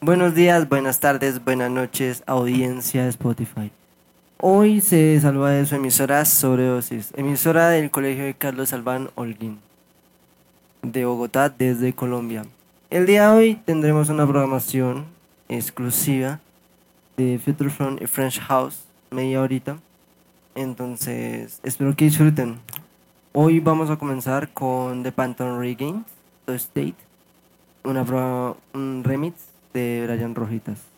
Buenos días, buenas tardes, buenas noches, audiencia de Spotify. Hoy se saluda de su emisora Sobredosis, emisora del Colegio de Carlos Albán Holguín, de Bogotá, desde Colombia. El día de hoy tendremos una programación exclusiva de Future Front y French House, media horita. Entonces, espero que disfruten. Hoy vamos a comenzar con The Phantom Regains, The State, una un remix de Brian Rojitas.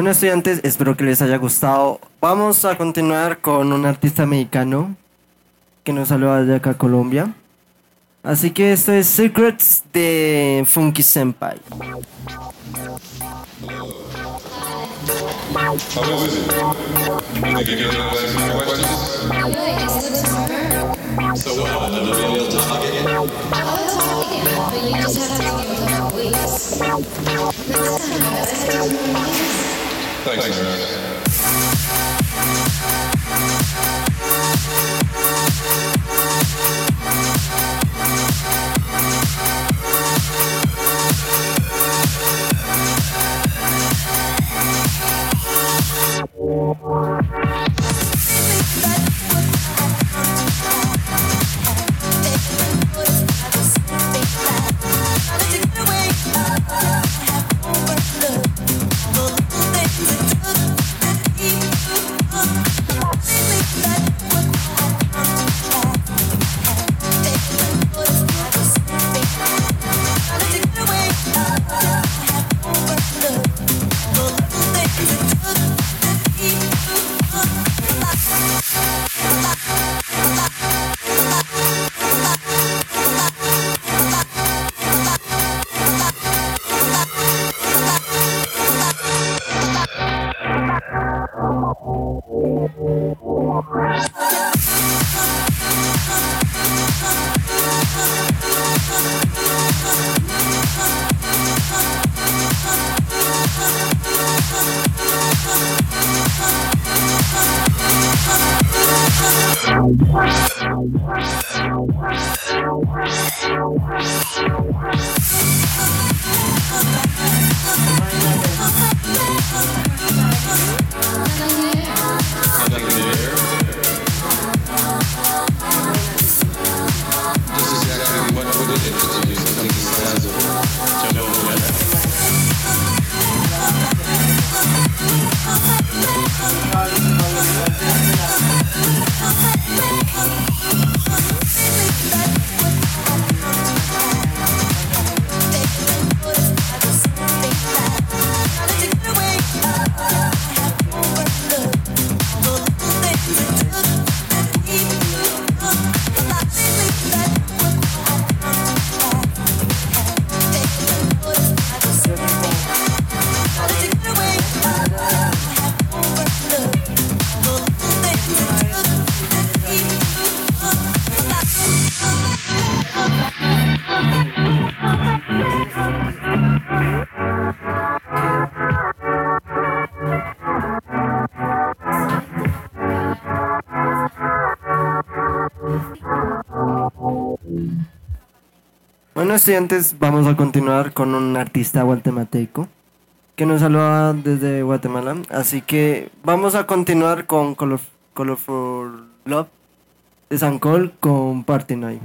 Bueno, estudiantes, espero que les haya gustado. Vamos a continuar con un artista mexicano que nos saluda de acá, Colombia. Así que esto es Secrets de Funky Senpai. Thanks, Thanks Eric. Thank you Bueno, estudiantes, vamos a continuar con un artista guatemalteco que nos saluda desde Guatemala. Así que vamos a continuar con Color, Colorful Love de San Col con Party Night.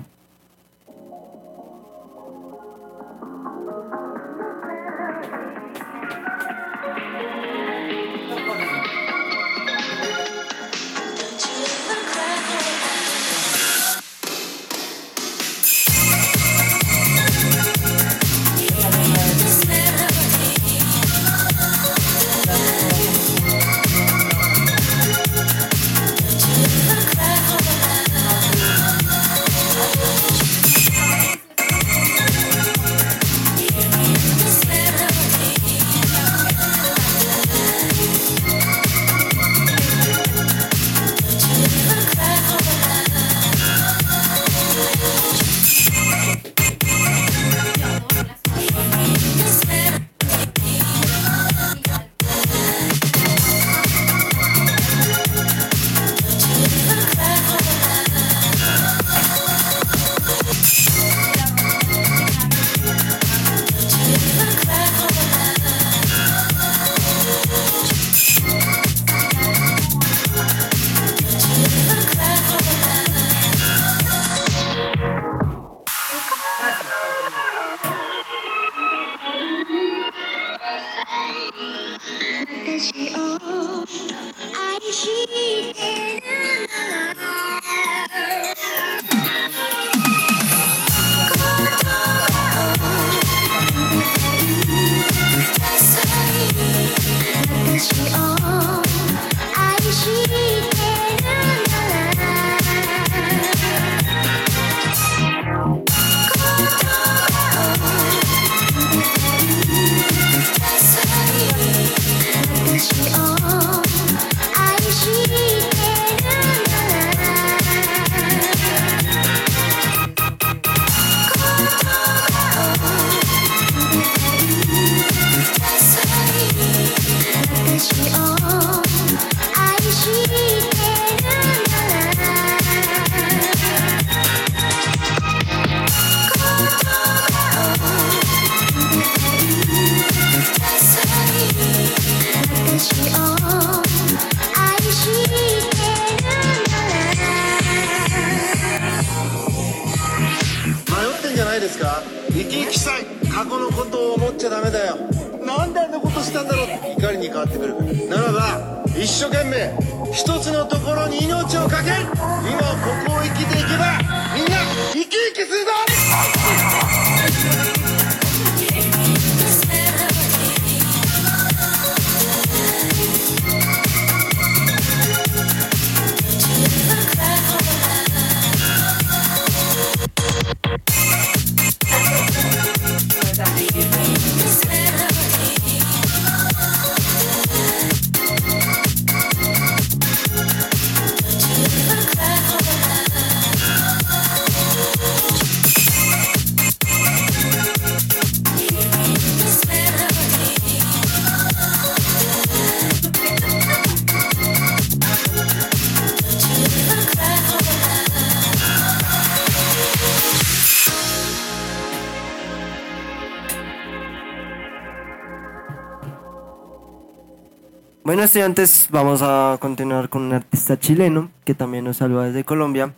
Estudiantes, vamos a continuar con un artista chileno que también nos saluda desde Colombia,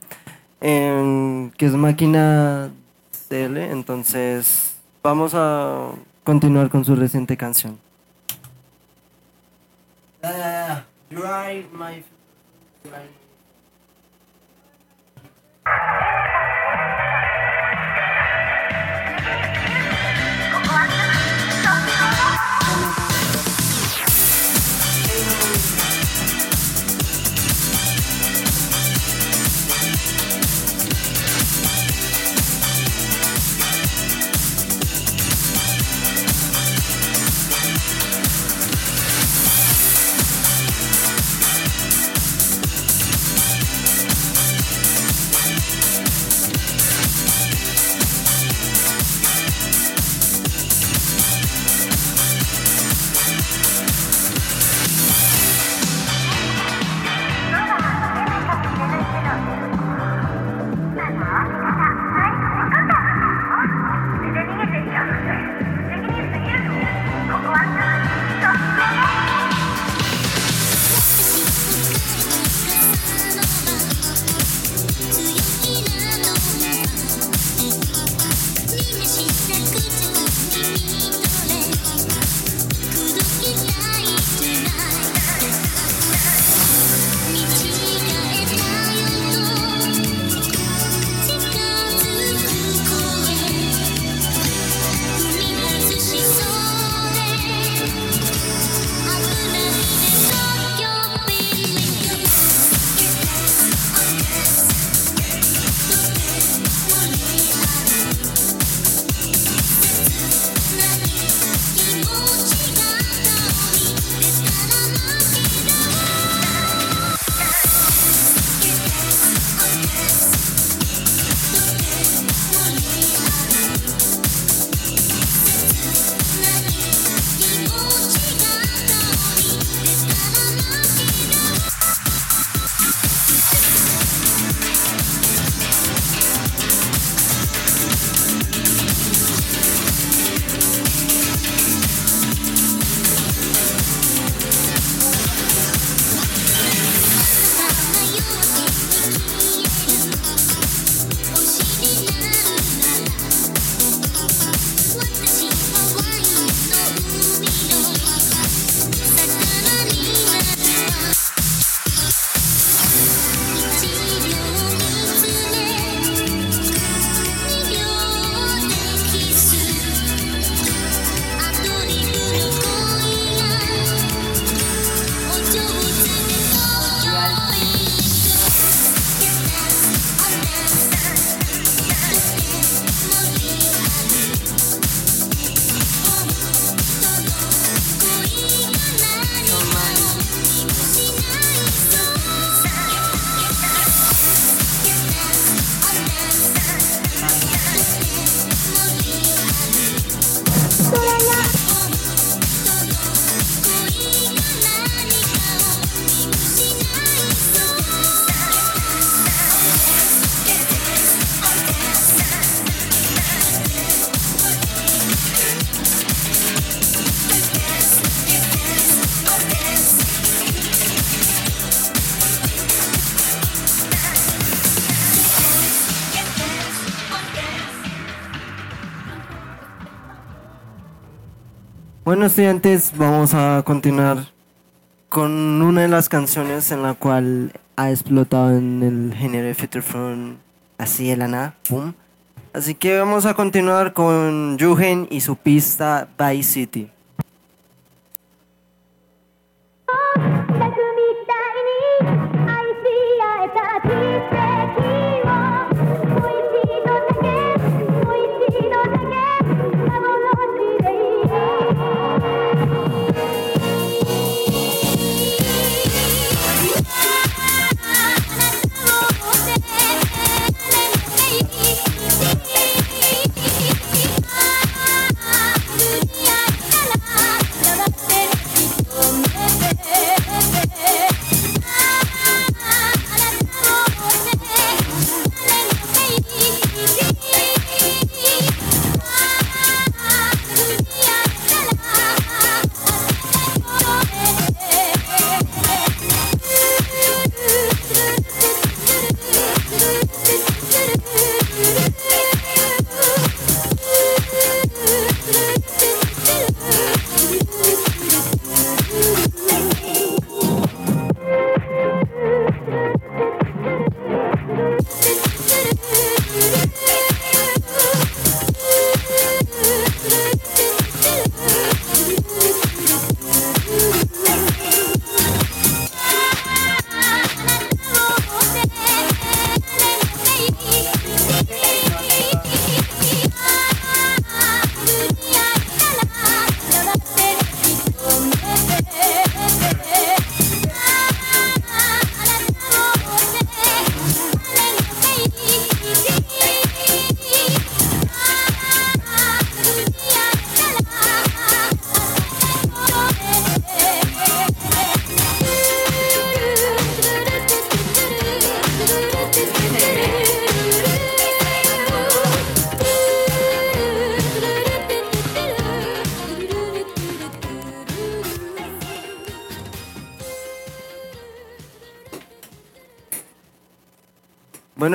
em, que es Máquina CL. Entonces, vamos a continuar con su reciente canción. Uh, my... Bueno, estudiantes, vamos a continuar con una de las canciones en la cual ha explotado en el género de Future así de la pum. Así que vamos a continuar con Yugen y su pista Vice City.「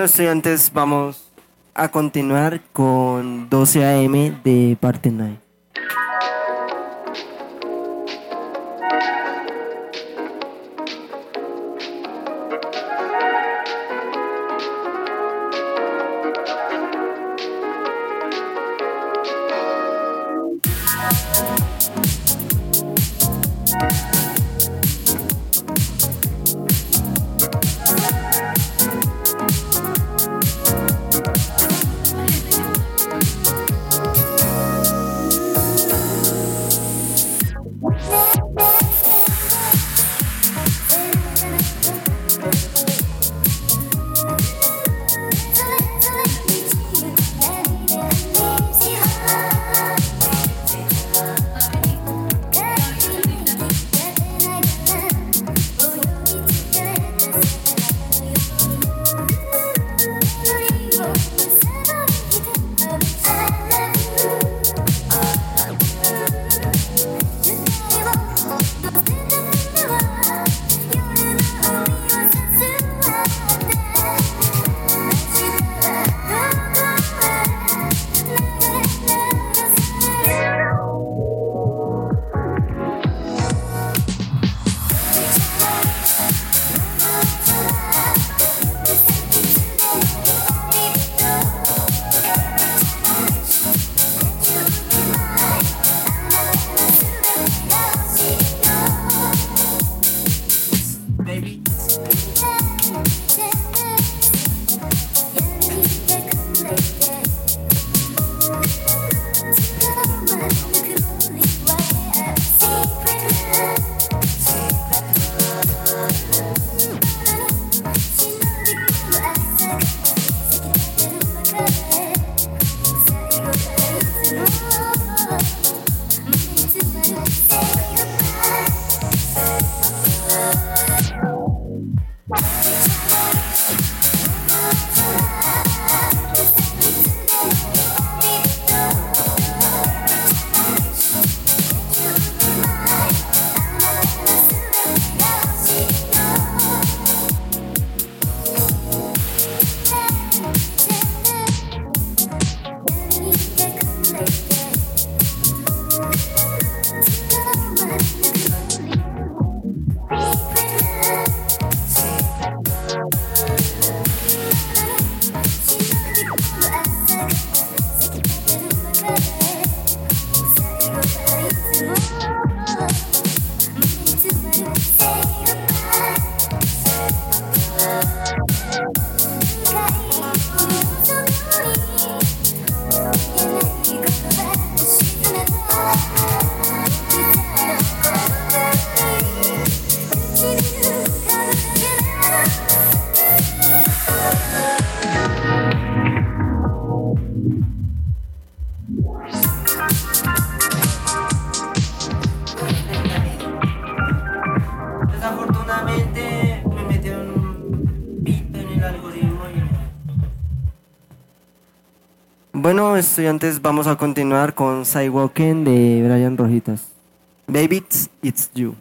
Bueno, estudiantes, vamos a continuar con 12 AM de parte 9. Estudiantes, vamos a continuar con Sidewalking de Brian Rojitas. Baby, it's you.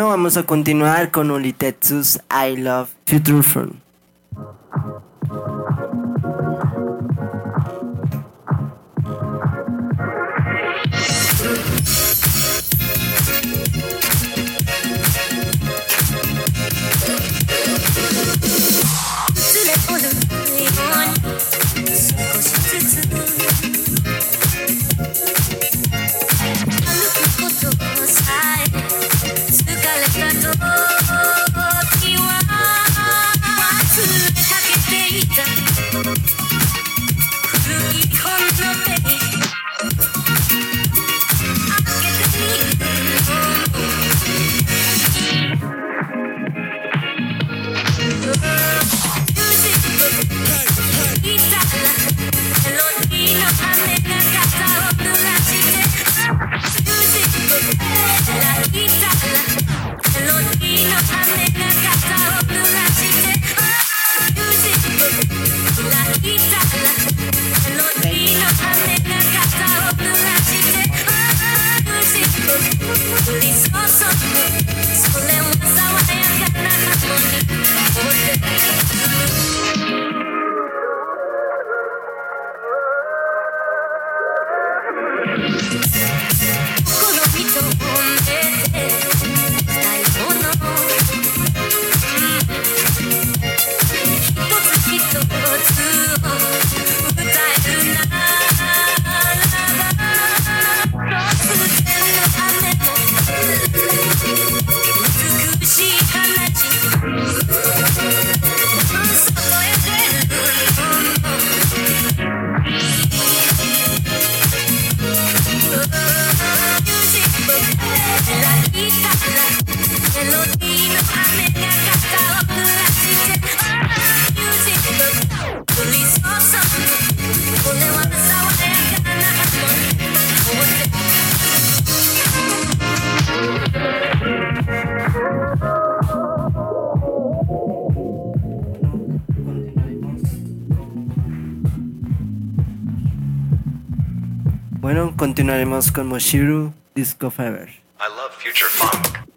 Bueno, vamos a continuar con Olitetsu's I Love Future Fun.「Con Moshiru Disco Fever. I love future funk.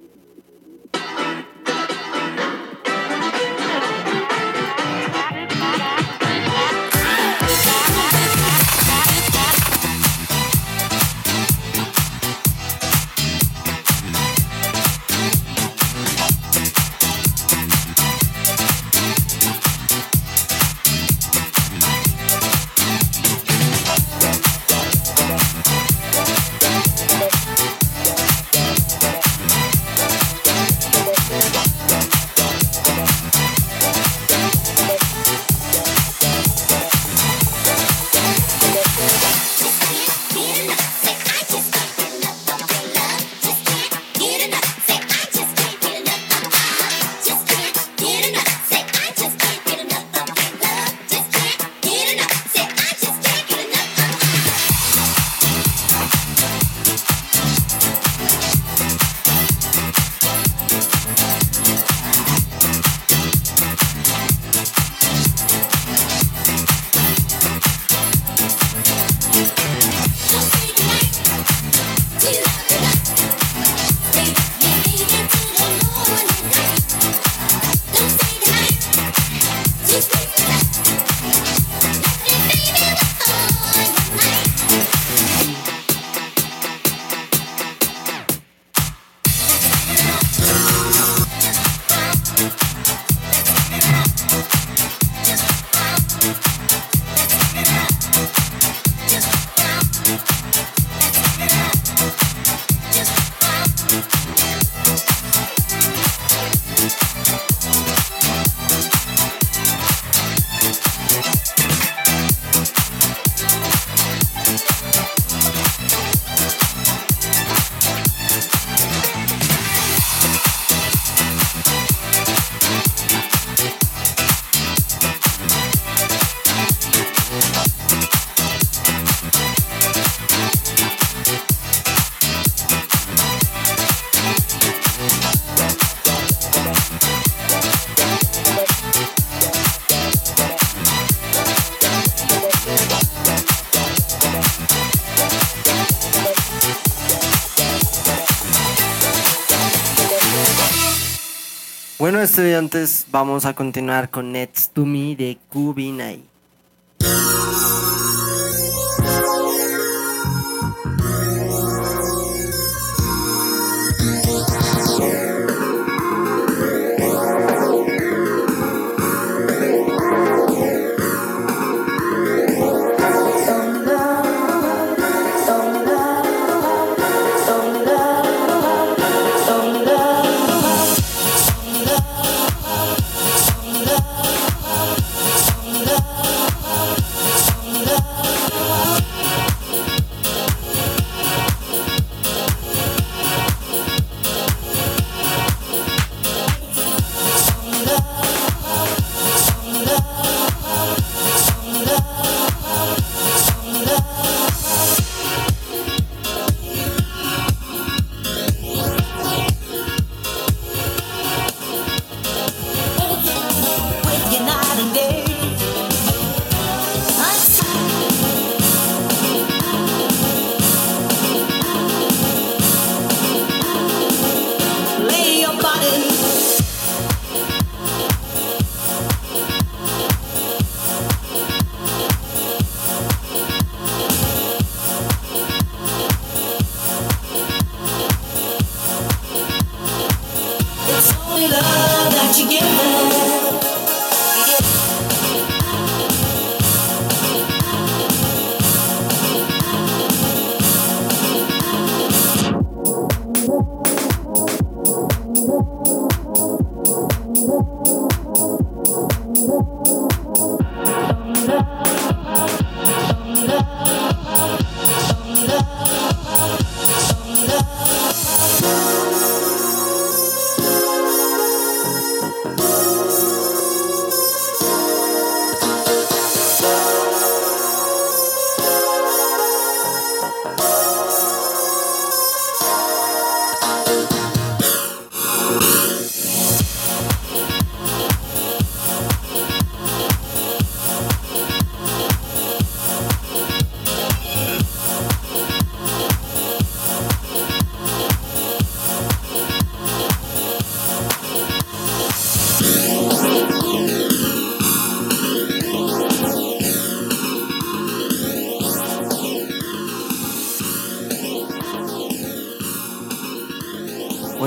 Estudiantes, vamos a continuar con Next to Me de Kubinai.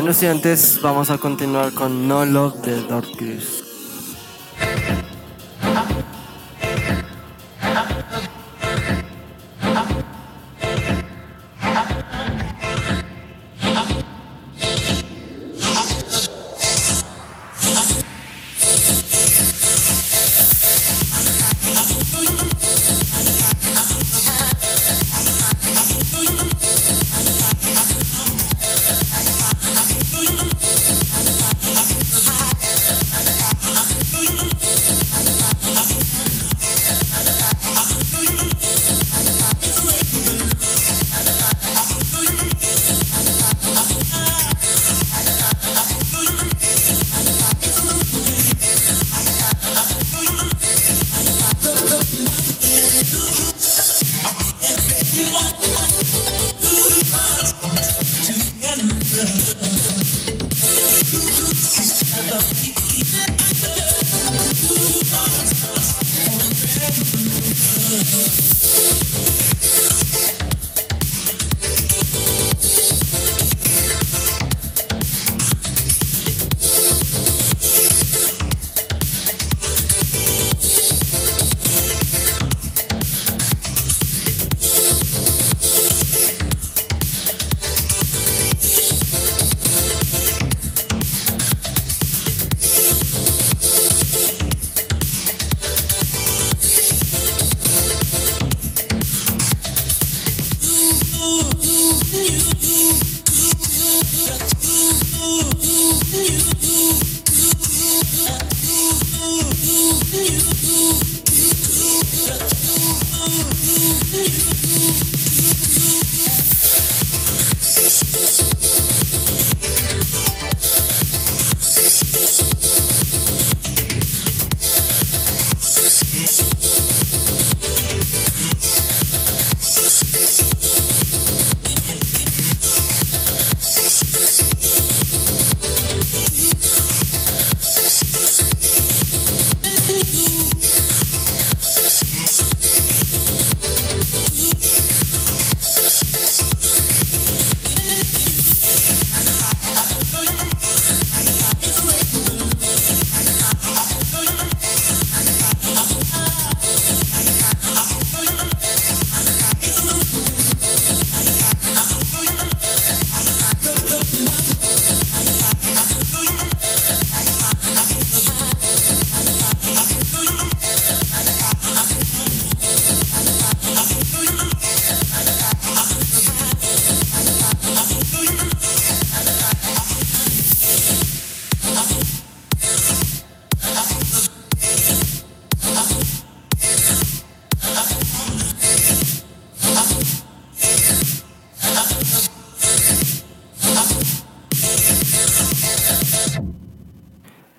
Bueno, estudiantes, vamos a continuar con No Love de Darkness.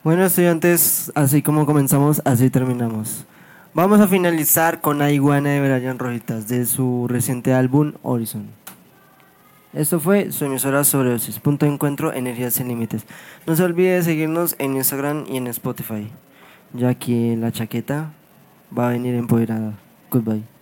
Bueno, estudiantes, así como comenzamos, así terminamos. Vamos a finalizar con La de Brian Rojitas de su reciente álbum Horizon. Esto fue su emisora Sobredosis, punto de encuentro, energías sin límites. No se olvide de seguirnos en Instagram y en Spotify, ya que la chaqueta va a venir empoderada. Goodbye.